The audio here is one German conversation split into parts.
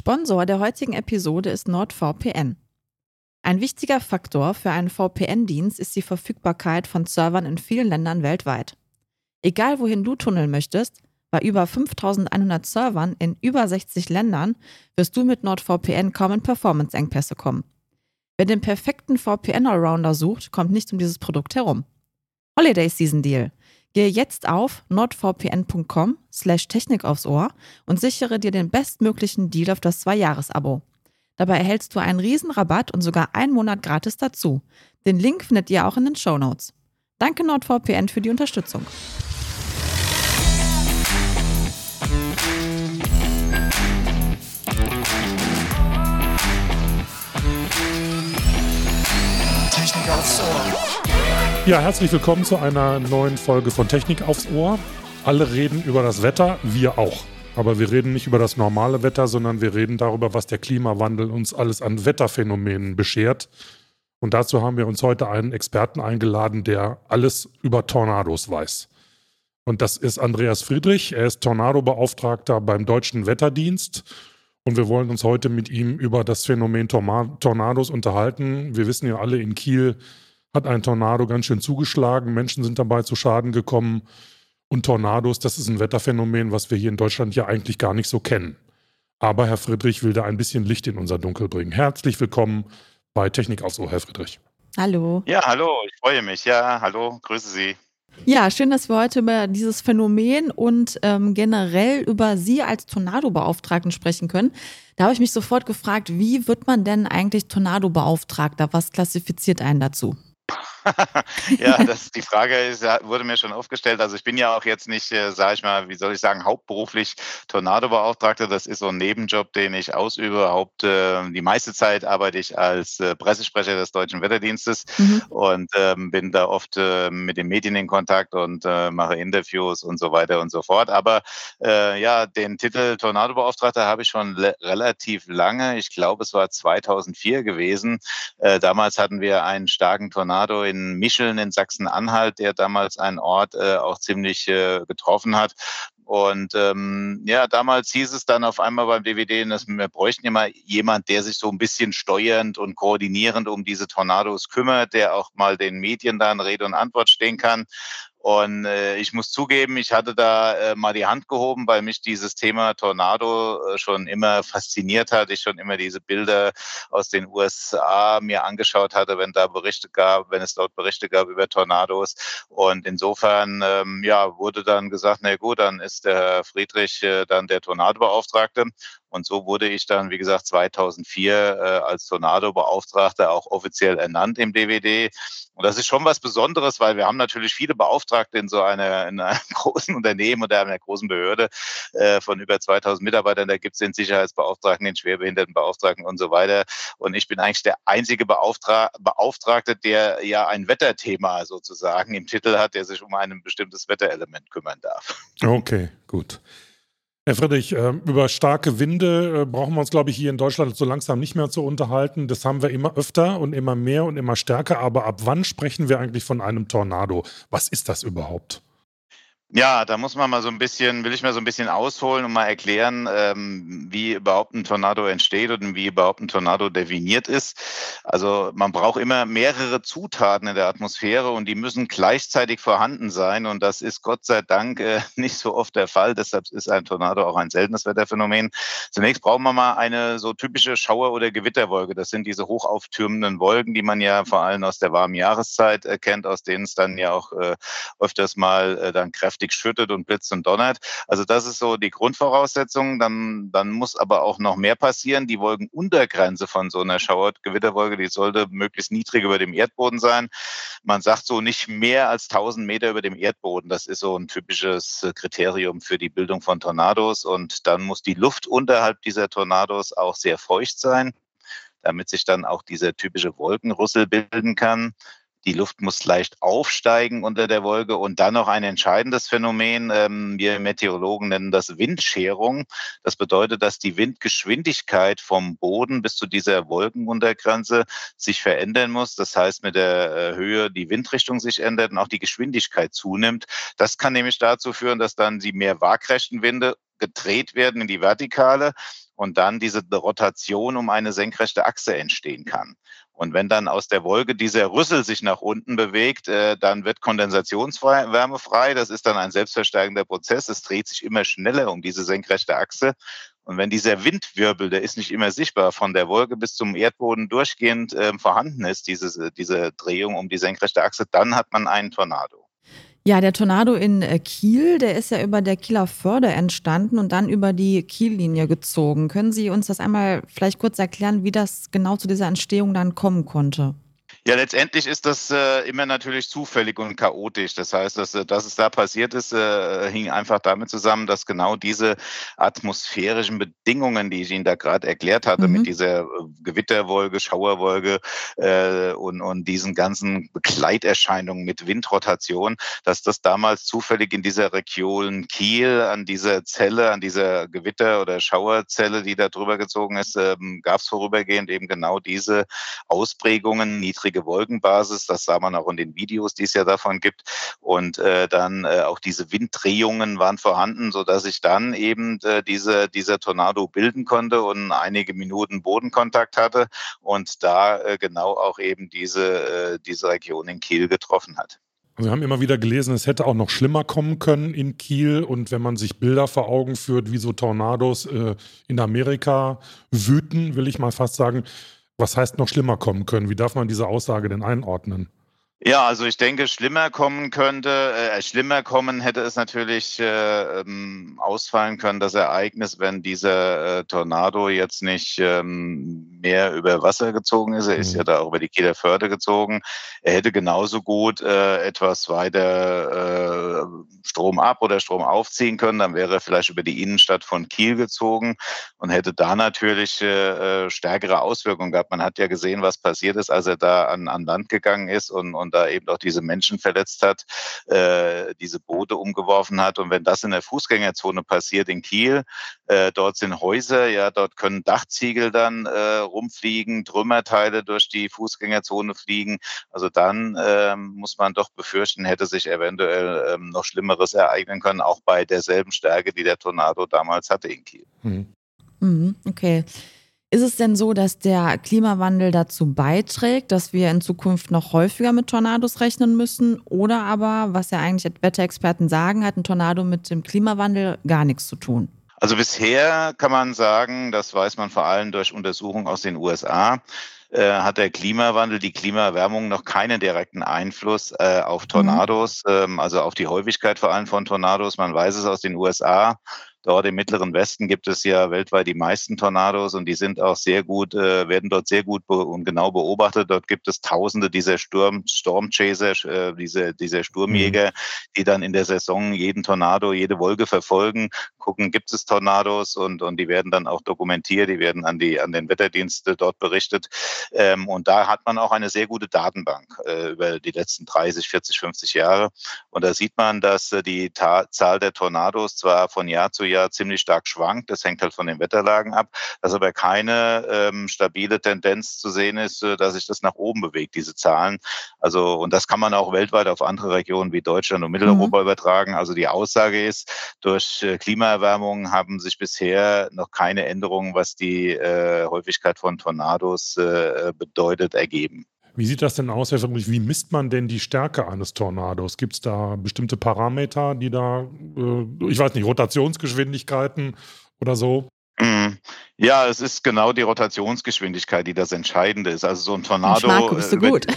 Sponsor der heutigen Episode ist NordVPN. Ein wichtiger Faktor für einen VPN-Dienst ist die Verfügbarkeit von Servern in vielen Ländern weltweit. Egal wohin du tunneln möchtest, bei über 5100 Servern in über 60 Ländern wirst du mit NordVPN kaum in Performance-Engpässe kommen. Wer den perfekten VPN-Allrounder sucht, kommt nicht um dieses Produkt herum. Holiday Season Deal. Gehe jetzt auf nordvpn.com slash Technik aufs Ohr und sichere dir den bestmöglichen Deal auf das Zwei-Jahres-Abo. Dabei erhältst du einen Riesenrabatt und sogar einen Monat gratis dazu. Den Link findet ihr auch in den Show Notes. Danke NordVPN für die Unterstützung. Technik aufs Ohr. Ja, herzlich willkommen zu einer neuen Folge von Technik aufs Ohr. Alle reden über das Wetter, wir auch. Aber wir reden nicht über das normale Wetter, sondern wir reden darüber, was der Klimawandel uns alles an Wetterphänomenen beschert. Und dazu haben wir uns heute einen Experten eingeladen, der alles über Tornados weiß. Und das ist Andreas Friedrich. Er ist Tornadobeauftragter beim Deutschen Wetterdienst. Und wir wollen uns heute mit ihm über das Phänomen Tornados unterhalten. Wir wissen ja alle, in Kiel hat ein Tornado ganz schön zugeschlagen. Menschen sind dabei zu Schaden gekommen. Und Tornados, das ist ein Wetterphänomen, was wir hier in Deutschland ja eigentlich gar nicht so kennen. Aber Herr Friedrich will da ein bisschen Licht in unser Dunkel bringen. Herzlich willkommen bei Technik aufs Ohr, Herr Friedrich. Hallo. Ja, hallo, ich freue mich. Ja, hallo, grüße Sie. Ja, schön, dass wir heute über dieses Phänomen und ähm, generell über Sie als Tornado-Beauftragten sprechen können. Da habe ich mich sofort gefragt, wie wird man denn eigentlich Tornado-Beauftragter? Was klassifiziert einen dazu? ja, das, die Frage ist, wurde mir schon aufgestellt. Also ich bin ja auch jetzt nicht, äh, sage ich mal, wie soll ich sagen, hauptberuflich Tornado-Beauftragter. Das ist so ein Nebenjob, den ich ausübe. Haupt, äh, die meiste Zeit arbeite ich als äh, Pressesprecher des Deutschen Wetterdienstes mhm. und ähm, bin da oft äh, mit den Medien in Kontakt und äh, mache Interviews und so weiter und so fort. Aber äh, ja, den Titel Tornado-Beauftragter habe ich schon relativ lange. Ich glaube, es war 2004 gewesen. damals hatten wir einen starken Tornado in Mischeln in Sachsen-Anhalt, der damals einen Ort äh, auch ziemlich äh, getroffen hat. Und ähm, ja, damals hieß es dann auf einmal beim DVD, dass wir bräuchten immer jemand, der sich so ein bisschen steuernd und koordinierend um diese Tornados kümmert, der auch mal den Medien dann Rede und Antwort stehen kann. Und äh, ich muss zugeben, ich hatte da äh, mal die Hand gehoben, weil mich dieses Thema Tornado äh, schon immer fasziniert hat. Ich schon immer diese Bilder aus den USA mir angeschaut hatte, wenn da Berichte gab, wenn es dort Berichte gab über Tornados. Und insofern ähm, ja, wurde dann gesagt, na gut, dann ist der Friedrich äh, dann der Tornadobeauftragte. Und so wurde ich dann, wie gesagt, 2004 äh, als Tornado-Beauftragter auch offiziell ernannt im DWD. Und das ist schon was Besonderes, weil wir haben natürlich viele Beauftragte in so einer, in einem großen Unternehmen oder einer großen Behörde äh, von über 2000 Mitarbeitern. Da gibt es den Sicherheitsbeauftragten, den Schwerbehindertenbeauftragten und so weiter. Und ich bin eigentlich der einzige Beauftra Beauftragte, der ja ein Wetterthema sozusagen im Titel hat, der sich um ein bestimmtes Wetterelement kümmern darf. Okay, gut. Herr Friedrich, ähm, über starke Winde äh, brauchen wir uns, glaube ich, hier in Deutschland so langsam nicht mehr zu unterhalten. Das haben wir immer öfter und immer mehr und immer stärker. Aber ab wann sprechen wir eigentlich von einem Tornado? Was ist das überhaupt? Ja, da muss man mal so ein bisschen, will ich mal so ein bisschen ausholen und mal erklären, ähm, wie überhaupt ein Tornado entsteht und wie überhaupt ein Tornado definiert ist. Also man braucht immer mehrere Zutaten in der Atmosphäre und die müssen gleichzeitig vorhanden sein. Und das ist Gott sei Dank äh, nicht so oft der Fall. Deshalb ist ein Tornado auch ein seltenes Wetterphänomen. Zunächst brauchen wir mal eine so typische Schauer- oder Gewitterwolke. Das sind diese hochauftürmenden Wolken, die man ja vor allem aus der warmen Jahreszeit äh, aus denen es dann ja auch äh, öfters mal äh, dann kräftig kräftig schüttet und blitzt und donnert. Also das ist so die Grundvoraussetzung. Dann, dann muss aber auch noch mehr passieren. Die Wolkenuntergrenze von so einer Schauergewitterwolke, die sollte möglichst niedrig über dem Erdboden sein. Man sagt so nicht mehr als 1000 Meter über dem Erdboden. Das ist so ein typisches Kriterium für die Bildung von Tornados. Und dann muss die Luft unterhalb dieser Tornados auch sehr feucht sein damit sich dann auch dieser typische Wolkenrüssel bilden kann. Die Luft muss leicht aufsteigen unter der Wolke und dann noch ein entscheidendes Phänomen. Ähm, wir Meteorologen nennen das Windscherung. Das bedeutet, dass die Windgeschwindigkeit vom Boden bis zu dieser Wolkenuntergrenze sich verändern muss. Das heißt, mit der äh, Höhe die Windrichtung sich ändert und auch die Geschwindigkeit zunimmt. Das kann nämlich dazu führen, dass dann die mehr waagrechten Winde gedreht werden in die Vertikale und dann diese Rotation um eine senkrechte Achse entstehen kann. Und wenn dann aus der Wolke dieser Rüssel sich nach unten bewegt, äh, dann wird Kondensationswärme frei. Das ist dann ein selbstverstärkender Prozess. Es dreht sich immer schneller um diese senkrechte Achse. Und wenn dieser Windwirbel, der ist nicht immer sichtbar, von der Wolke bis zum Erdboden durchgehend äh, vorhanden ist, diese, diese Drehung um die senkrechte Achse, dann hat man einen Tornado. Ja, der Tornado in äh, Kiel, der ist ja über der Kieler Förde entstanden und dann über die Kiellinie gezogen. Können Sie uns das einmal vielleicht kurz erklären, wie das genau zu dieser Entstehung dann kommen konnte? Ja, letztendlich ist das äh, immer natürlich zufällig und chaotisch. Das heißt, dass, äh, dass es da passiert ist, äh, hing einfach damit zusammen, dass genau diese atmosphärischen Bedingungen, die ich Ihnen da gerade erklärt hatte, mhm. mit dieser äh, Gewitterwolke, Schauerwolke äh, und, und diesen ganzen Begleiterscheinungen mit Windrotation, dass das damals zufällig in dieser Region Kiel an dieser Zelle, an dieser Gewitter- oder Schauerzelle, die da drüber gezogen ist, ähm, gab es vorübergehend eben genau diese Ausprägungen, niedrige niedrige Wolkenbasis. Das sah man auch in den Videos, die es ja davon gibt. Und äh, dann äh, auch diese Winddrehungen waren vorhanden, so dass ich dann eben äh, diese, dieser Tornado bilden konnte und einige Minuten Bodenkontakt hatte und da äh, genau auch eben diese, äh, diese Region in Kiel getroffen hat. Wir haben immer wieder gelesen, es hätte auch noch schlimmer kommen können in Kiel. Und wenn man sich Bilder vor Augen führt, wie so Tornados äh, in Amerika wüten, will ich mal fast sagen, was heißt noch schlimmer kommen können? Wie darf man diese Aussage denn einordnen? Ja, also ich denke, schlimmer kommen könnte, äh, schlimmer kommen hätte es natürlich äh, ähm, ausfallen können, das Ereignis, wenn dieser äh, Tornado jetzt nicht ähm, mehr über Wasser gezogen ist. Er ist ja mhm. da auch über die Kieler Förde gezogen. Er hätte genauso gut äh, etwas weiter äh, Strom ab oder Strom aufziehen können. Dann wäre er vielleicht über die Innenstadt von Kiel gezogen und hätte da natürlich äh, äh stärkere Auswirkungen gehabt. Man hat ja gesehen, was passiert ist, als er da an, an Land gegangen ist und, und und da eben auch diese Menschen verletzt hat, äh, diese Boote umgeworfen hat. Und wenn das in der Fußgängerzone passiert in Kiel, äh, dort sind Häuser, ja, dort können Dachziegel dann äh, rumfliegen, Trümmerteile durch die Fußgängerzone fliegen. Also dann ähm, muss man doch befürchten, hätte sich eventuell ähm, noch Schlimmeres ereignen können, auch bei derselben Stärke, die der Tornado damals hatte in Kiel. Mhm. Okay. Ist es denn so, dass der Klimawandel dazu beiträgt, dass wir in Zukunft noch häufiger mit Tornados rechnen müssen? Oder aber, was ja eigentlich Wetterexperten sagen, hat ein Tornado mit dem Klimawandel gar nichts zu tun? Also bisher kann man sagen, das weiß man vor allem durch Untersuchungen aus den USA, äh, hat der Klimawandel, die Klimaerwärmung noch keinen direkten Einfluss äh, auf mhm. Tornados, mhm. ähm, also auf die Häufigkeit vor allem von Tornados. Man weiß es aus den USA. Dort im Mittleren Westen gibt es ja weltweit die meisten Tornados und die sind auch sehr gut, äh, werden dort sehr gut und genau beobachtet. Dort gibt es Tausende dieser Sturm, Stormchaser, äh, diese, diese Sturmjäger, mhm. die dann in der Saison jeden Tornado, jede Wolke verfolgen, gucken, gibt es Tornados und, und die werden dann auch dokumentiert, die werden an, die, an den Wetterdienste dort berichtet. Ähm, und da hat man auch eine sehr gute Datenbank äh, über die letzten 30, 40, 50 Jahre. Und da sieht man, dass äh, die Ta Zahl der Tornados zwar von Jahr zu ja ziemlich stark schwankt. Das hängt halt von den Wetterlagen ab, dass aber keine ähm, stabile Tendenz zu sehen ist, äh, dass sich das nach oben bewegt, diese Zahlen. Also, und das kann man auch weltweit auf andere Regionen wie Deutschland und Mitteleuropa mhm. übertragen. Also die Aussage ist, durch äh, Klimaerwärmung haben sich bisher noch keine Änderungen, was die äh, Häufigkeit von Tornados äh, bedeutet, ergeben. Wie sieht das denn aus? Wie misst man denn die Stärke eines Tornados? Gibt es da bestimmte Parameter, die da, äh, ich weiß nicht, Rotationsgeschwindigkeiten oder so? Ja, es ist genau die Rotationsgeschwindigkeit, die das Entscheidende ist. Also so ein Tornado, Marco, bist du äh, gut.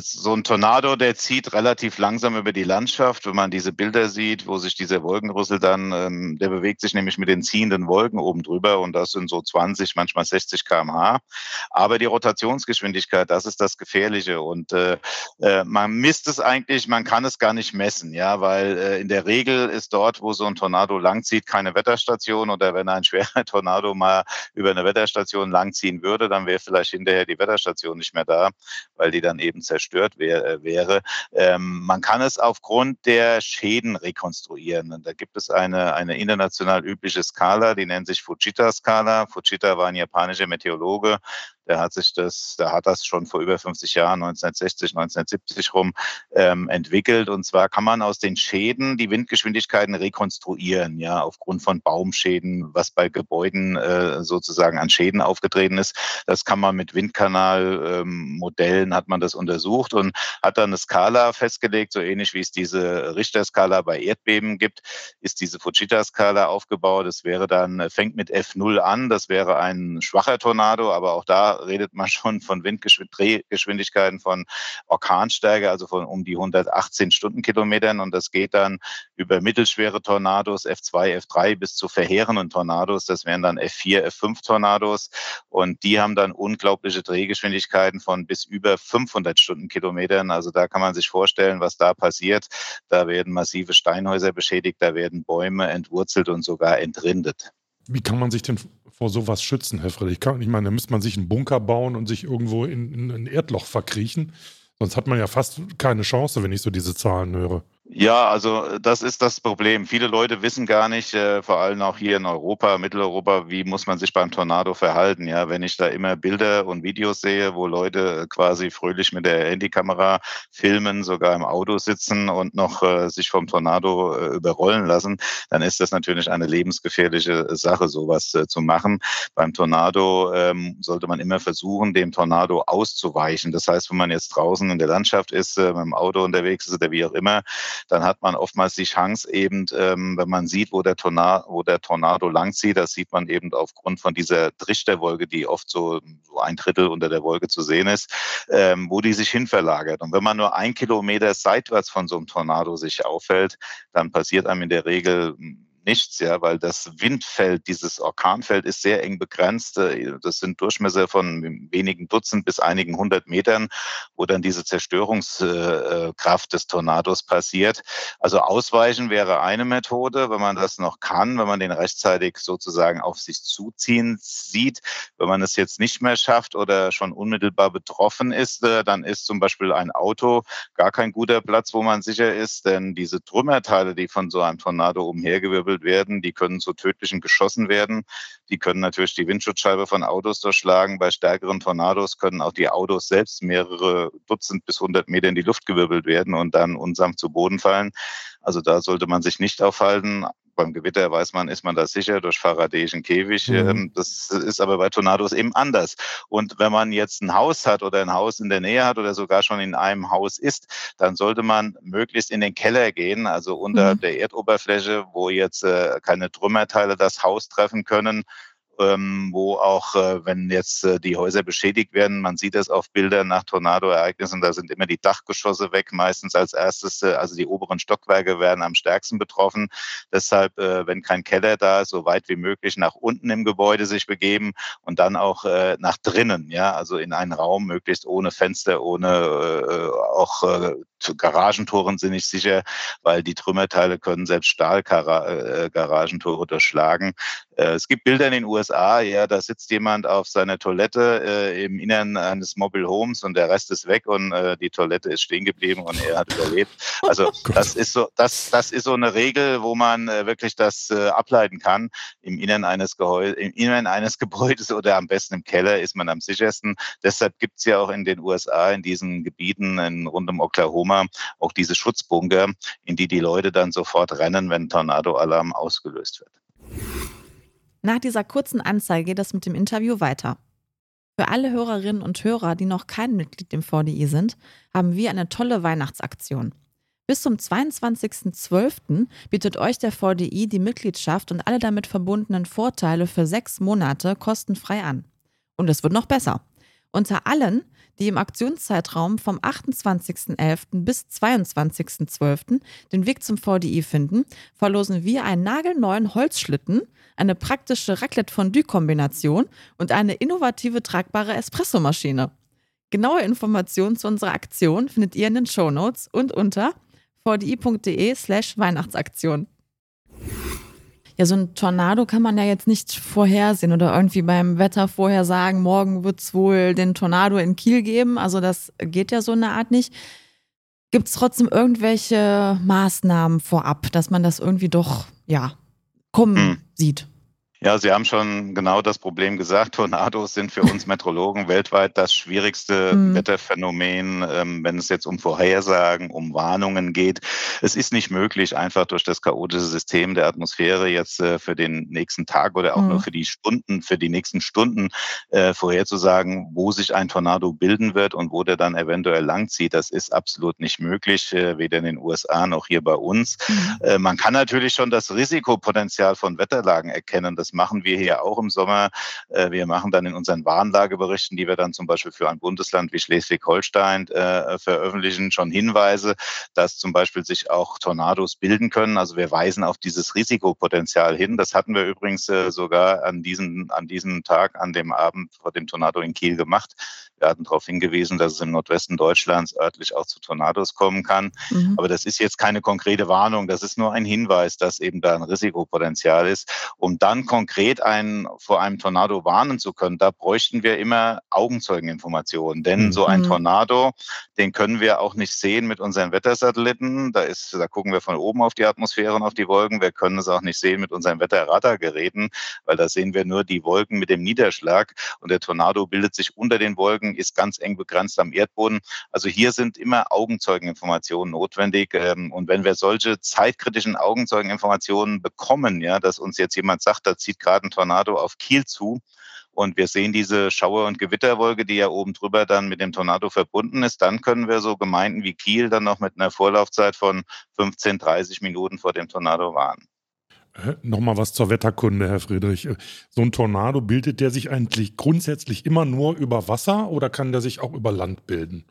So ein Tornado, der zieht relativ langsam über die Landschaft. Wenn man diese Bilder sieht, wo sich dieser Wolkenrüssel dann, ähm, der bewegt sich nämlich mit den ziehenden Wolken oben drüber und das sind so 20, manchmal 60 km/h. Aber die Rotationsgeschwindigkeit, das ist das Gefährliche und äh, äh, man misst es eigentlich, man kann es gar nicht messen, ja, weil äh, in der Regel ist dort, wo so ein Tornado langzieht, keine Wetterstation oder wenn ein schwerer Tornado mal mal über eine Wetterstation langziehen würde, dann wäre vielleicht hinterher die Wetterstation nicht mehr da, weil die dann eben zerstört wär, äh, wäre. Ähm, man kann es aufgrund der Schäden rekonstruieren. Und da gibt es eine, eine international übliche Skala, die nennt sich Fujita-Skala. Fujita war ein japanischer Meteorologe, der hat sich das, der hat das schon vor über 50 Jahren, 1960, 1970 rum, ähm, entwickelt. Und zwar kann man aus den Schäden die Windgeschwindigkeiten rekonstruieren, ja, aufgrund von Baumschäden, was bei Gebäuden äh, sozusagen an Schäden aufgetreten ist. Das kann man mit Windkanalmodellen ähm, hat man das untersucht und hat dann eine Skala festgelegt, so ähnlich wie es diese Richterskala bei Erdbeben gibt, ist diese Fujita-Skala aufgebaut. Es wäre dann, fängt mit F0 an, das wäre ein schwacher Tornado, aber auch da redet man schon von Windgeschwindigkeiten von Orkanstärke, also von um die 118 Stundenkilometern und das geht dann über mittelschwere Tornados, F2, F3 bis zu verheerenden Tornados, das wären dann F4, F5 Tornados und die haben dann unglaubliche Drehgeschwindigkeiten von bis über 500 Stundenkilometern. Also da kann man sich vorstellen, was da passiert. Da werden massive Steinhäuser beschädigt, da werden Bäume entwurzelt und sogar entrindet. Wie kann man sich denn vor sowas schützen, Herr Friedrich? Ich meine, da müsste man sich einen Bunker bauen und sich irgendwo in, in ein Erdloch verkriechen. Sonst hat man ja fast keine Chance, wenn ich so diese Zahlen höre. Ja, also äh, das ist das Problem. Viele Leute wissen gar nicht, äh, vor allem auch hier in Europa, Mitteleuropa, wie muss man sich beim Tornado verhalten. Ja, wenn ich da immer Bilder und Videos sehe, wo Leute äh, quasi fröhlich mit der Handykamera filmen, sogar im Auto sitzen und noch äh, sich vom Tornado äh, überrollen lassen, dann ist das natürlich eine lebensgefährliche Sache, sowas äh, zu machen. Beim Tornado ähm, sollte man immer versuchen, dem Tornado auszuweichen. Das heißt, wenn man jetzt draußen in der Landschaft ist, mit dem Auto unterwegs ist oder wie auch immer, dann hat man oftmals die Chance eben, ähm, wenn man sieht, wo der, Tornado, wo der Tornado langzieht, das sieht man eben aufgrund von dieser Trichterwolke, die oft so, so ein Drittel unter der Wolke zu sehen ist, ähm, wo die sich hinverlagert. Und wenn man nur ein Kilometer seitwärts von so einem Tornado sich aufhält, dann passiert einem in der Regel nichts, ja, weil das Windfeld, dieses Orkanfeld ist sehr eng begrenzt. Äh, das sind Durchmesser von wenigen Dutzend bis einigen hundert Metern, wo dann diese Zerstörungskraft des Tornados passiert. Also ausweichen wäre eine Methode, wenn man das noch kann, wenn man den rechtzeitig sozusagen auf sich zuziehen sieht. Wenn man es jetzt nicht mehr schafft oder schon unmittelbar betroffen ist, äh, dann ist zum Beispiel ein Auto gar kein guter Platz, wo man sicher ist, denn diese Trümmerteile, die von so einem Tornado umhergewirbelt verwirbelt werden. Die können zu tödlichen geschossen werden. Die können natürlich die Windschutzscheibe von Autos durchschlagen. Bei stärkeren Tornados können auch die Autos selbst mehrere Dutzend bis hundert Meter in die Luft gewirbelt werden und dann unsanft zu Boden fallen. Also da sollte man sich nicht aufhalten beim Gewitter weiß man, ist man da sicher durch Faradayischen Käfig. Mhm. Ähm, das ist aber bei Tornados eben anders. Und wenn man jetzt ein Haus hat oder ein Haus in der Nähe hat oder sogar schon in einem Haus ist, dann sollte man möglichst in den Keller gehen, also unter mhm. der Erdoberfläche, wo jetzt äh, keine Trümmerteile das Haus treffen können ähm, wo auch, äh, wenn jetzt äh, die Häuser beschädigt werden, man sieht das auf Bildern nach Tornadoereignissen, da sind immer die Dachgeschosse weg, meistens als erstes, äh, also die oberen Stockwerke werden am stärksten betroffen. Deshalb, äh, wenn kein Keller da ist, so weit wie möglich nach unten im Gebäude sich begeben und dann auch äh, nach drinnen, ja, also in einen Raum, möglichst ohne Fenster, ohne äh, auch äh, Garagentoren sind nicht sicher, weil die Trümmerteile können selbst Stahlgaragentore äh, durchschlagen. Äh, es gibt Bilder in den USA, ja, da sitzt jemand auf seiner Toilette äh, im Innern eines Mobile Homes und der Rest ist weg und äh, die Toilette ist stehen geblieben und er hat überlebt. Also das ist so, das, das ist so eine Regel, wo man äh, wirklich das äh, ableiten kann. Im Innern eines Gehäu im Innern eines Gebäudes oder am besten im Keller ist man am sichersten. Deshalb gibt es ja auch in den USA in diesen Gebieten in, rund um Oklahoma auch diese Schutzbunker, in die die Leute dann sofort rennen, wenn Tornado-Alarm ausgelöst wird. Nach dieser kurzen Anzeige geht es mit dem Interview weiter. Für alle Hörerinnen und Hörer, die noch kein Mitglied im VDI sind, haben wir eine tolle Weihnachtsaktion. Bis zum 22.12. bietet euch der VDI die Mitgliedschaft und alle damit verbundenen Vorteile für sechs Monate kostenfrei an. Und es wird noch besser. Unter allen, die im Aktionszeitraum vom 28.11. bis 22.12. den Weg zum VDI finden, verlosen wir einen nagelneuen Holzschlitten, eine praktische Raclette-Fondue-Kombination und eine innovative tragbare Espressomaschine. Genaue Informationen zu unserer Aktion findet ihr in den Shownotes und unter vdi.de slash Weihnachtsaktion ja, so ein Tornado kann man ja jetzt nicht vorhersehen oder irgendwie beim Wetter vorher sagen, morgen wird es wohl den Tornado in Kiel geben. Also das geht ja so eine Art nicht. Gibt es trotzdem irgendwelche Maßnahmen vorab, dass man das irgendwie doch, ja, kommen hm. sieht? Ja, Sie haben schon genau das Problem gesagt. Tornados sind für uns Meteorologen weltweit das schwierigste mhm. Wetterphänomen, ähm, wenn es jetzt um Vorhersagen, um Warnungen geht. Es ist nicht möglich, einfach durch das chaotische System der Atmosphäre jetzt äh, für den nächsten Tag oder auch mhm. nur für die Stunden, für die nächsten Stunden äh, vorherzusagen, wo sich ein Tornado bilden wird und wo der dann eventuell langzieht. Das ist absolut nicht möglich, äh, weder in den USA noch hier bei uns. Mhm. Man kann natürlich schon das Risikopotenzial von Wetterlagen erkennen. Das das machen wir hier auch im Sommer. Äh, wir machen dann in unseren Warnlageberichten, die wir dann zum Beispiel für ein Bundesland wie Schleswig-Holstein äh, veröffentlichen, schon Hinweise, dass zum Beispiel sich auch Tornados bilden können. Also wir weisen auf dieses Risikopotenzial hin. Das hatten wir übrigens äh, sogar an diesem, an diesem Tag, an dem Abend vor dem Tornado in Kiel gemacht. Wir hatten darauf hingewiesen, dass es im Nordwesten Deutschlands örtlich auch zu Tornados kommen kann. Mhm. Aber das ist jetzt keine konkrete Warnung. Das ist nur ein Hinweis, dass eben da ein Risikopotenzial ist. Um dann konkret einen, vor einem Tornado warnen zu können, da bräuchten wir immer Augenzeugeninformationen. Denn mhm. so ein mhm. Tornado, den können wir auch nicht sehen mit unseren Wettersatelliten. Da ist, da gucken wir von oben auf die Atmosphäre und auf die Wolken. Wir können es auch nicht sehen mit unseren Wetterradargeräten, weil da sehen wir nur die Wolken mit dem Niederschlag und der Tornado bildet sich unter den Wolken Folgen ist ganz eng begrenzt am Erdboden. Also hier sind immer Augenzeugeninformationen notwendig. Ähm, und wenn wir solche zeitkritischen Augenzeugeninformationen bekommen, ja, dass uns jetzt jemand sagt, da zieht gerade ein Tornado auf Kiel zu, und wir sehen diese Schauer- und Gewitterwolke, die ja oben drüber dann mit dem Tornado verbunden ist. Dann können wir so Gemeinden wie Kiel dann noch mit einer Vorlaufzeit von 15, 30 Minuten vor dem Tornado warnen. Nochmal was zur Wetterkunde, Herr Friedrich. So ein Tornado bildet der sich eigentlich grundsätzlich immer nur über Wasser oder kann der sich auch über Land bilden?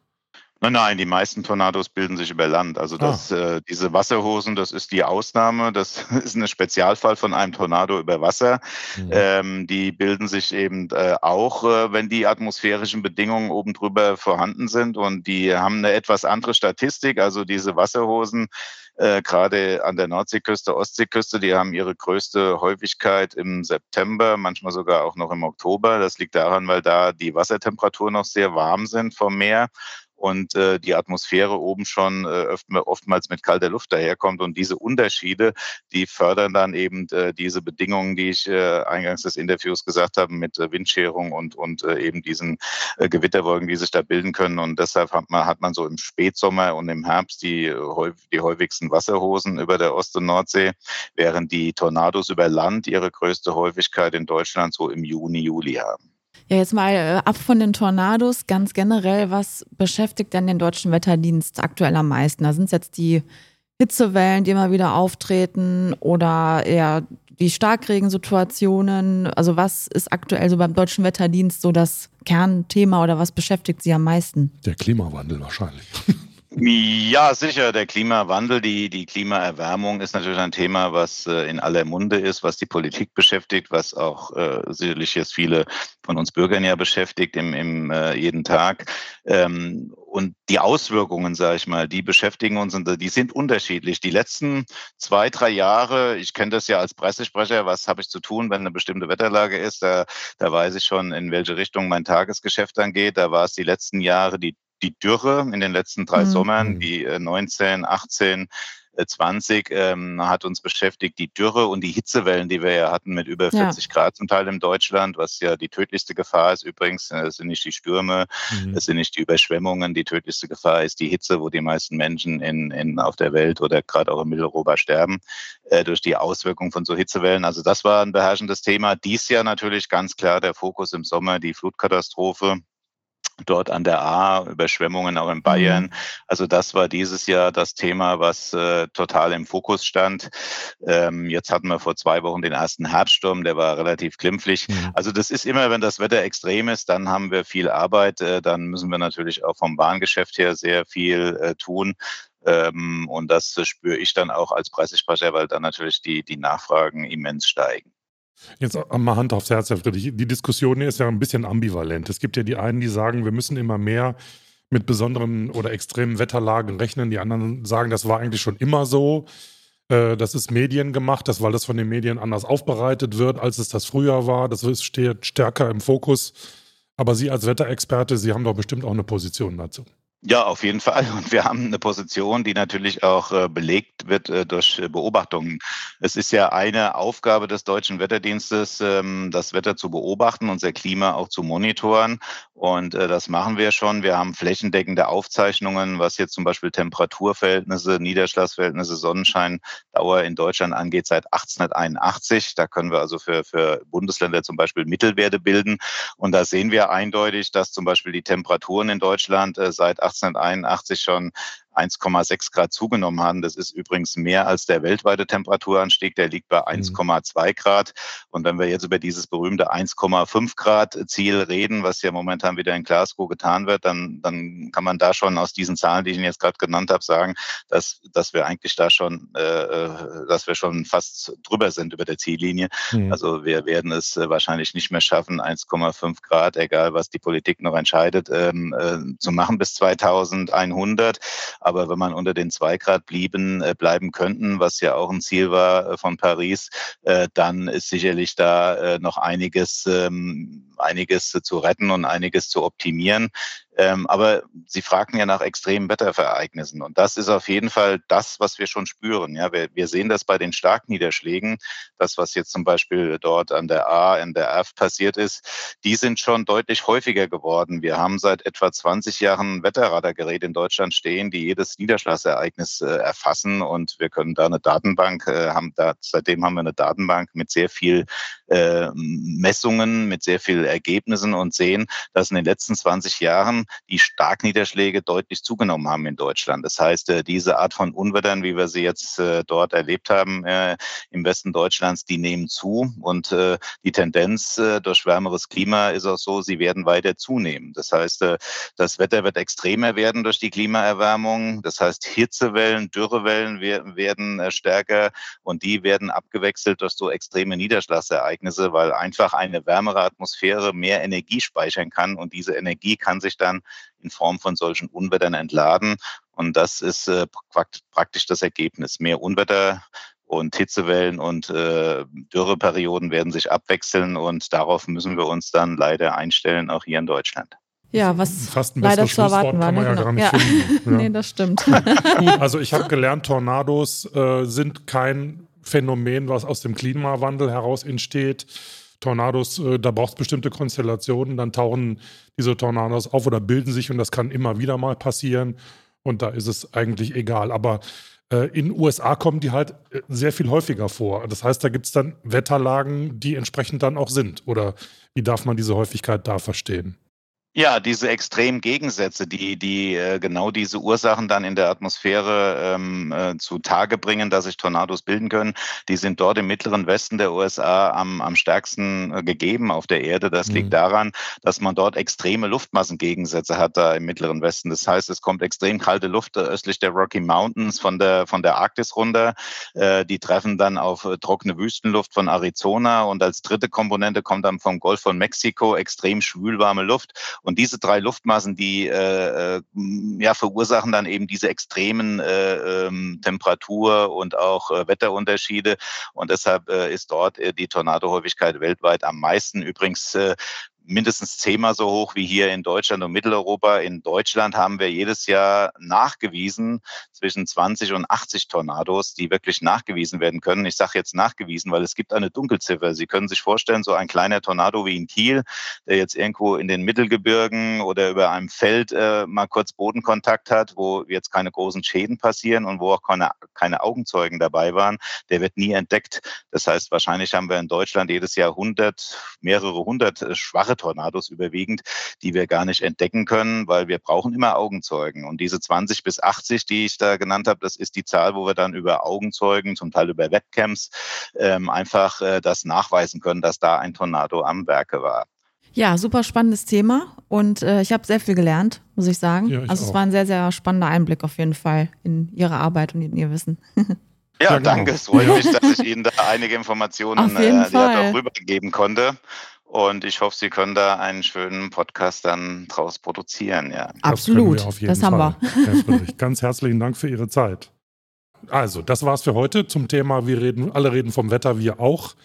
Nein, nein, die meisten Tornados bilden sich über Land. Also das, ah. äh, diese Wasserhosen, das ist die Ausnahme. Das ist ein Spezialfall von einem Tornado über Wasser. Mhm. Ähm, die bilden sich eben äh, auch, äh, wenn die atmosphärischen Bedingungen oben drüber vorhanden sind. Und die haben eine etwas andere Statistik. Also diese Wasserhosen, äh, gerade an der Nordseeküste, Ostseeküste, die haben ihre größte Häufigkeit im September, manchmal sogar auch noch im Oktober. Das liegt daran, weil da die Wassertemperaturen noch sehr warm sind vom Meer und äh, die Atmosphäre oben schon äh, oftmals mit kalter Luft daherkommt. Und diese Unterschiede, die fördern dann eben äh, diese Bedingungen, die ich äh, eingangs des Interviews gesagt habe, mit äh, Windscherung und, und äh, eben diesen äh, Gewitterwolken, die sich da bilden können. Und deshalb hat man, hat man so im Spätsommer und im Herbst die, die häufigsten Wasserhosen über der Ost- und Nordsee, während die Tornados über Land ihre größte Häufigkeit in Deutschland so im Juni, Juli haben. Ja, jetzt mal äh, ab von den Tornados, ganz generell, was beschäftigt denn den deutschen Wetterdienst aktuell am meisten? Da sind es jetzt die Hitzewellen, die immer wieder auftreten oder eher die Starkregensituationen? Also was ist aktuell so beim deutschen Wetterdienst so das Kernthema oder was beschäftigt Sie am meisten? Der Klimawandel wahrscheinlich. Ja, sicher. Der Klimawandel, die, die Klimaerwärmung ist natürlich ein Thema, was äh, in aller Munde ist, was die Politik beschäftigt, was auch äh, sicherlich jetzt viele von uns Bürgern ja beschäftigt im, im äh, jeden Tag. Ähm, und die Auswirkungen, sage ich mal, die beschäftigen uns und die sind unterschiedlich. Die letzten zwei, drei Jahre, ich kenne das ja als Pressesprecher, was habe ich zu tun, wenn eine bestimmte Wetterlage ist, da, da weiß ich schon, in welche Richtung mein Tagesgeschäft dann geht. Da war es die letzten Jahre die die Dürre in den letzten drei mhm. Sommern, die 19, 18, 20 ähm, hat uns beschäftigt, die Dürre und die Hitzewellen, die wir ja hatten mit über 40 ja. Grad zum Teil in Deutschland, was ja die tödlichste Gefahr ist übrigens. Äh, es sind nicht die Stürme, mhm. es sind nicht die Überschwemmungen. Die tödlichste Gefahr ist die Hitze, wo die meisten Menschen in, in, auf der Welt oder gerade auch in Mitteleuropa sterben äh, durch die Auswirkungen von so Hitzewellen. Also das war ein beherrschendes Thema. Dies Jahr natürlich ganz klar der Fokus im Sommer, die Flutkatastrophe dort an der A, Überschwemmungen auch in Bayern. Mhm. Also das war dieses Jahr das Thema, was äh, total im Fokus stand. Ähm, jetzt hatten wir vor zwei Wochen den ersten Herbststurm, der war relativ glimpflich. Mhm. Also das ist immer, wenn das Wetter extrem ist, dann haben wir viel Arbeit. Äh, dann müssen wir natürlich auch vom Bahngeschäft her sehr viel äh, tun. Ähm, und das spüre ich dann auch als Pressesprecher, weil dann natürlich die, die Nachfragen immens steigen. Jetzt mal Hand aufs Herz, Herr Friedrich. Die Diskussion ist ja ein bisschen ambivalent. Es gibt ja die einen, die sagen, wir müssen immer mehr mit besonderen oder extremen Wetterlagen rechnen. Die anderen sagen, das war eigentlich schon immer so. Äh, das ist Medien gemacht, das, weil das von den Medien anders aufbereitet wird, als es das früher war. Das steht stärker im Fokus. Aber Sie als Wetterexperte, Sie haben doch bestimmt auch eine Position dazu. Ja, auf jeden Fall. Und wir haben eine Position, die natürlich auch äh, belegt wird äh, durch äh, Beobachtungen. Es ist ja eine Aufgabe des deutschen Wetterdienstes, ähm, das Wetter zu beobachten, unser Klima auch zu monitoren. Und das machen wir schon. Wir haben flächendeckende Aufzeichnungen, was jetzt zum Beispiel Temperaturverhältnisse, Niederschlagsverhältnisse, Sonnenscheindauer in Deutschland angeht, seit 1881. Da können wir also für, für Bundesländer zum Beispiel Mittelwerte bilden. Und da sehen wir eindeutig, dass zum Beispiel die Temperaturen in Deutschland seit 1881 schon 1,6 Grad zugenommen haben. Das ist übrigens mehr als der weltweite Temperaturanstieg. Der liegt bei 1,2 mhm. Grad. Und wenn wir jetzt über dieses berühmte 1,5 Grad Ziel reden, was ja momentan wieder in Glasgow getan wird, dann, dann kann man da schon aus diesen Zahlen, die ich Ihnen jetzt gerade genannt habe, sagen, dass, dass wir eigentlich da schon, äh, äh dass wir schon fast drüber sind über der Ziellinie. Mhm. Also wir werden es äh, wahrscheinlich nicht mehr schaffen, 1,5 Grad, egal was die Politik noch entscheidet, ähm, äh, zu machen bis 2100. Aber wenn man unter den zwei Grad blieben, äh, bleiben könnten, was ja auch ein Ziel war äh, von Paris, äh, dann ist sicherlich da noch einiges, ähm, einiges zu retten und einiges zu optimieren. Ähm, aber Sie fragten ja nach extremen Wettervereignissen. Und das ist auf jeden Fall das, was wir schon spüren. Ja, wir, wir sehen das bei den Starkniederschlägen. Das, was jetzt zum Beispiel dort an der A, in der F passiert ist, die sind schon deutlich häufiger geworden. Wir haben seit etwa 20 Jahren Wetterradargeräte in Deutschland stehen, die jedes Niederschlagsereignis äh, erfassen. Und wir können da eine Datenbank äh, haben. Da, seitdem haben wir eine Datenbank mit sehr viel äh, Messungen, mit sehr viel Ergebnissen und sehen, dass in den letzten 20 Jahren die Starkniederschläge deutlich zugenommen haben in Deutschland. Das heißt, äh, diese Art von Unwettern, wie wir sie jetzt äh, dort erlebt haben äh, im Westen Deutschlands, die nehmen zu. Und die Tendenz durch wärmeres Klima ist auch so, sie werden weiter zunehmen. Das heißt, das Wetter wird extremer werden durch die Klimaerwärmung. Das heißt, Hitzewellen, Dürrewellen werden stärker und die werden abgewechselt durch so extreme Niederschlagsereignisse, weil einfach eine wärmere Atmosphäre mehr Energie speichern kann und diese Energie kann sich dann in Form von solchen Unwettern entladen. Und das ist äh, praktisch das Ergebnis. Mehr Unwetter und Hitzewellen und äh, Dürreperioden werden sich abwechseln und darauf müssen wir uns dann leider einstellen, auch hier in Deutschland. Ja, was Fast ein leider zu erwarten war. Ne? Ja genau. ja. ja. nee, das stimmt. Gut, also ich habe gelernt, Tornados äh, sind kein Phänomen, was aus dem Klimawandel heraus entsteht. Tornados, äh, da braucht es bestimmte Konstellationen, dann tauchen diese Tornados auf oder bilden sich und das kann immer wieder mal passieren. Und da ist es eigentlich egal. Aber äh, in den USA kommen die halt äh, sehr viel häufiger vor. Das heißt, da gibt es dann Wetterlagen, die entsprechend dann auch sind. Oder wie darf man diese Häufigkeit da verstehen? Ja, diese extremen Gegensätze, die, die äh, genau diese Ursachen dann in der Atmosphäre ähm, äh, zu Tage bringen, dass sich Tornados bilden können, die sind dort im mittleren Westen der USA am, am stärksten äh, gegeben auf der Erde. Das mhm. liegt daran, dass man dort extreme Luftmassengegensätze hat da im mittleren Westen. Das heißt, es kommt extrem kalte Luft äh, östlich der Rocky Mountains von der, von der Arktis runter. Äh, die treffen dann auf äh, trockene Wüstenluft von Arizona und als dritte Komponente kommt dann vom Golf von Mexiko extrem schwülwarme Luft. Und diese drei Luftmassen, die äh, äh, ja, verursachen dann eben diese extremen äh, ähm, Temperatur- und auch äh, Wetterunterschiede. Und deshalb äh, ist dort äh, die Tornadohäufigkeit weltweit am meisten. Übrigens mindestens zehnmal so hoch wie hier in Deutschland und Mitteleuropa. In Deutschland haben wir jedes Jahr nachgewiesen zwischen 20 und 80 Tornados, die wirklich nachgewiesen werden können. Ich sage jetzt nachgewiesen, weil es gibt eine Dunkelziffer. Sie können sich vorstellen, so ein kleiner Tornado wie in Kiel, der jetzt irgendwo in den Mittelgebirgen oder über einem Feld äh, mal kurz Bodenkontakt hat, wo jetzt keine großen Schäden passieren und wo auch keine, keine Augenzeugen dabei waren, der wird nie entdeckt. Das heißt, wahrscheinlich haben wir in Deutschland jedes Jahr hundert, mehrere hundert äh, schwache Tornados überwiegend, die wir gar nicht entdecken können, weil wir brauchen immer Augenzeugen. Und diese 20 bis 80, die ich da genannt habe, das ist die Zahl, wo wir dann über Augenzeugen, zum Teil über Webcams, ähm, einfach äh, das nachweisen können, dass da ein Tornado am Werke war. Ja, super spannendes Thema und äh, ich habe sehr viel gelernt, muss ich sagen. Ja, ich also auch. es war ein sehr, sehr spannender Einblick auf jeden Fall in Ihre Arbeit und in Ihr Wissen. Ja, ja genau. danke. Es freut mich, dass ich Ihnen da einige Informationen äh, ja, rübergeben konnte. Und ich hoffe, Sie können da einen schönen Podcast dann draus produzieren. Ja. Absolut, das, das haben Fall. wir. Herr Ganz herzlichen Dank für Ihre Zeit. Also, das war's für heute zum Thema. Wir reden, alle reden vom Wetter, wir auch.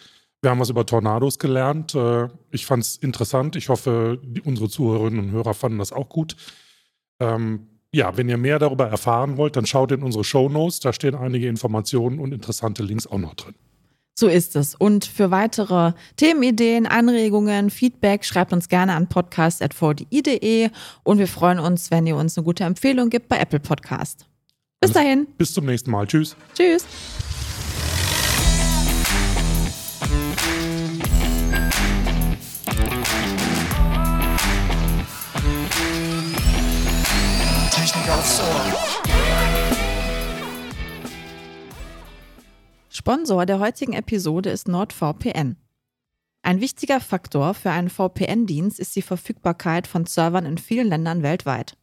Wir haben was über Tornados gelernt. Äh, ich fand es interessant. Ich hoffe, die, unsere Zuhörerinnen und Hörer fanden das auch gut. Ähm, Ja, wenn ihr mehr darüber erfahren wollt, dann schaut in unsere Show Notes. Da stehen einige Informationen und interessante Links auch noch drin. So ist es. Und für weitere Themenideen, Anregungen, Feedback schreibt uns gerne an podcast.vdi.de und wir freuen uns, wenn ihr uns eine gute Empfehlung gibt bei Apple Podcast. Bis dahin. Bis zum nächsten Mal. Tschüss. Tschüss. Technik aufs Ohr. Sponsor der heutigen Episode ist NordVPN. Ein wichtiger Faktor für einen VPN-Dienst ist die Verfügbarkeit von Servern in vielen Ländern weltweit.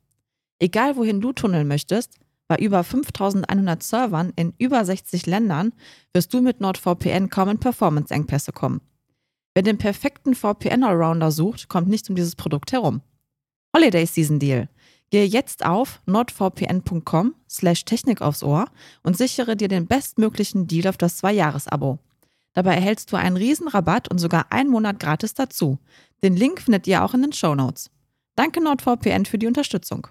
Egal wohin du tunneln möchtest, bei über 5100 Servern in über 60 Ländern wirst du mit NordVPN kaum in Performance-Engpässe kommen. Wer den perfekten VPN-Allrounder sucht, kommt nicht um dieses Produkt herum. Holiday Season Deal. Gehe jetzt auf nordvpn.com slash Technik aufs Ohr und sichere dir den bestmöglichen Deal auf das Zwei-Jahres-Abo. Dabei erhältst du einen riesen Rabatt und sogar einen Monat gratis dazu. Den Link findet ihr auch in den Show Notes. Danke NordVPN für die Unterstützung.